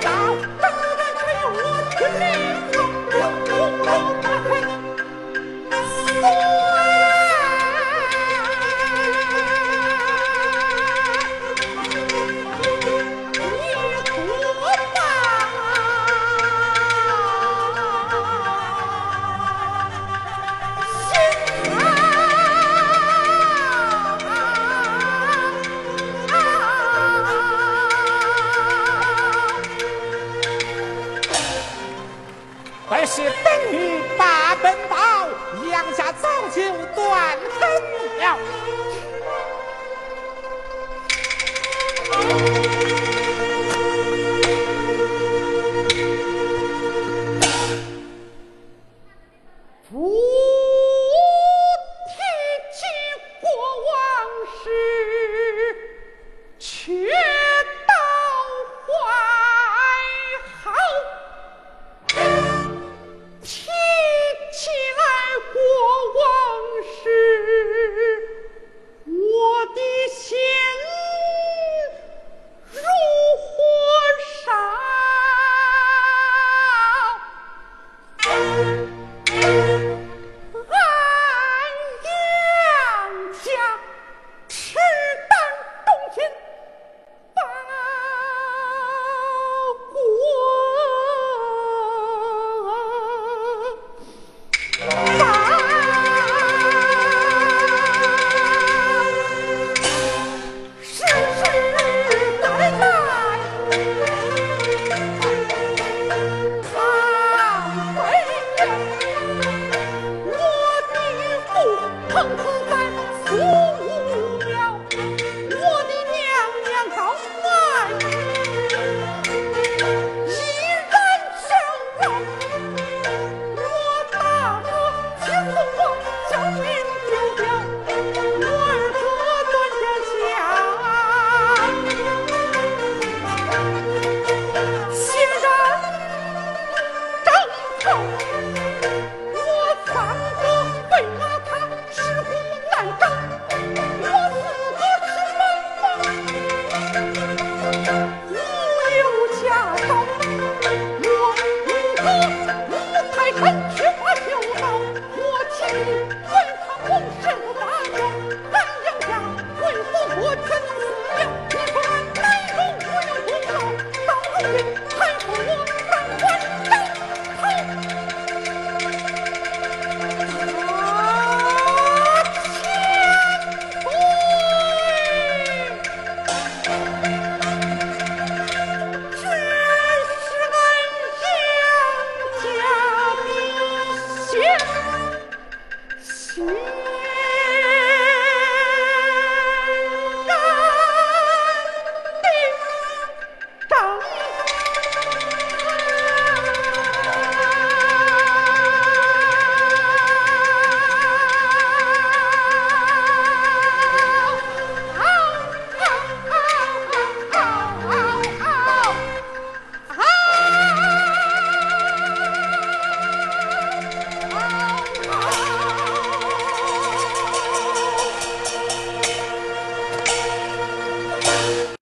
打，当然只我听力。是等于把本宝杨家早就断根了。痛苦。Santo